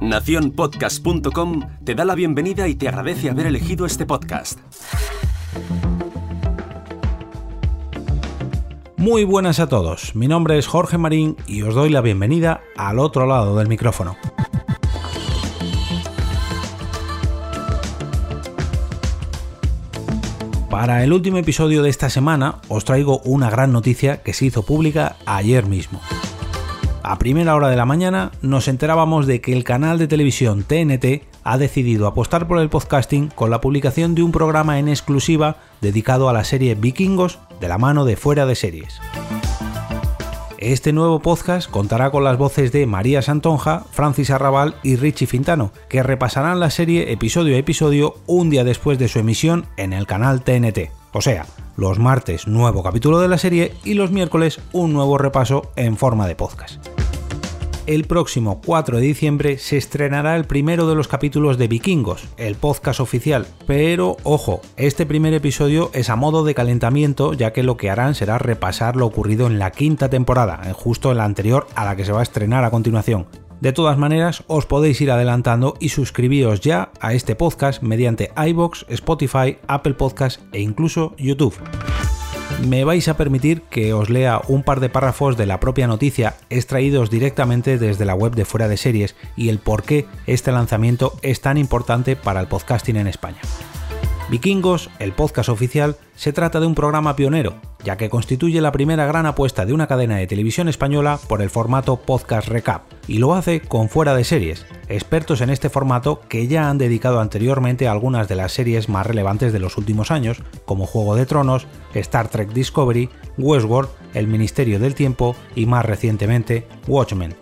Naciónpodcast.com te da la bienvenida y te agradece haber elegido este podcast. Muy buenas a todos, mi nombre es Jorge Marín y os doy la bienvenida al otro lado del micrófono. Para el último episodio de esta semana os traigo una gran noticia que se hizo pública ayer mismo. A primera hora de la mañana nos enterábamos de que el canal de televisión TNT ha decidido apostar por el podcasting con la publicación de un programa en exclusiva dedicado a la serie Vikingos de la mano de Fuera de Series. Este nuevo podcast contará con las voces de María Santonja, Francis Arrabal y Richie Fintano, que repasarán la serie episodio a episodio un día después de su emisión en el canal TNT. O sea, los martes nuevo capítulo de la serie y los miércoles un nuevo repaso en forma de podcast el próximo 4 de diciembre se estrenará el primero de los capítulos de Vikingos, el podcast oficial. Pero ojo, este primer episodio es a modo de calentamiento ya que lo que harán será repasar lo ocurrido en la quinta temporada, eh, justo en la anterior a la que se va a estrenar a continuación. De todas maneras, os podéis ir adelantando y suscribíos ya a este podcast mediante iBox, Spotify, Apple Podcast e incluso YouTube me vais a permitir que os lea un par de párrafos de la propia noticia extraídos directamente desde la web de Fuera de Series y el por qué este lanzamiento es tan importante para el podcasting en España. Vikingos, el podcast oficial, se trata de un programa pionero, ya que constituye la primera gran apuesta de una cadena de televisión española por el formato podcast recap, y lo hace con fuera de series, expertos en este formato que ya han dedicado anteriormente a algunas de las series más relevantes de los últimos años, como Juego de Tronos, Star Trek Discovery, Westworld, El Ministerio del Tiempo y más recientemente Watchmen.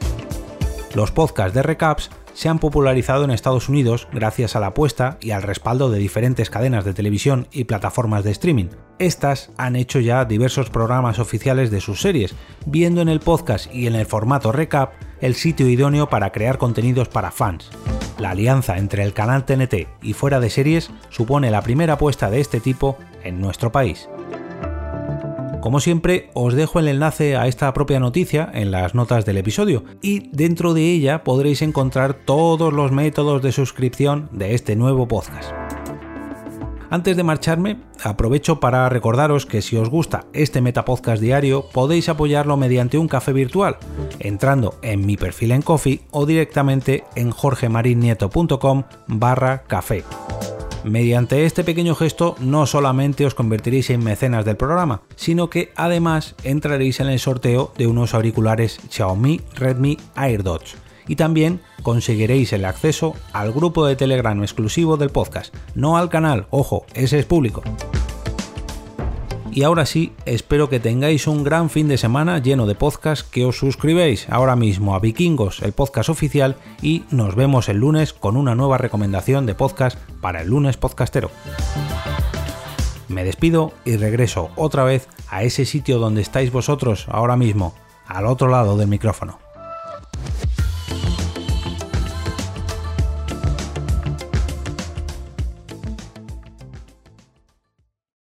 Los podcasts de recaps se han popularizado en Estados Unidos gracias a la apuesta y al respaldo de diferentes cadenas de televisión y plataformas de streaming. Estas han hecho ya diversos programas oficiales de sus series, viendo en el podcast y en el formato recap el sitio idóneo para crear contenidos para fans. La alianza entre el canal TNT y fuera de series supone la primera apuesta de este tipo en nuestro país. Como siempre, os dejo el enlace a esta propia noticia en las notas del episodio y dentro de ella podréis encontrar todos los métodos de suscripción de este nuevo podcast. Antes de marcharme, aprovecho para recordaros que si os gusta este Metapodcast diario, podéis apoyarlo mediante un café virtual, entrando en mi perfil en Coffee o directamente en jorgemarinieto.com barra café. Mediante este pequeño gesto no solamente os convertiréis en mecenas del programa, sino que además entraréis en el sorteo de unos auriculares Xiaomi Redmi AirDots y también conseguiréis el acceso al grupo de Telegram exclusivo del podcast, no al canal, ojo, ese es público. Y ahora sí, espero que tengáis un gran fin de semana lleno de podcasts, que os suscribáis ahora mismo a Vikingos, el podcast oficial, y nos vemos el lunes con una nueva recomendación de podcast para el lunes podcastero. Me despido y regreso otra vez a ese sitio donde estáis vosotros ahora mismo, al otro lado del micrófono.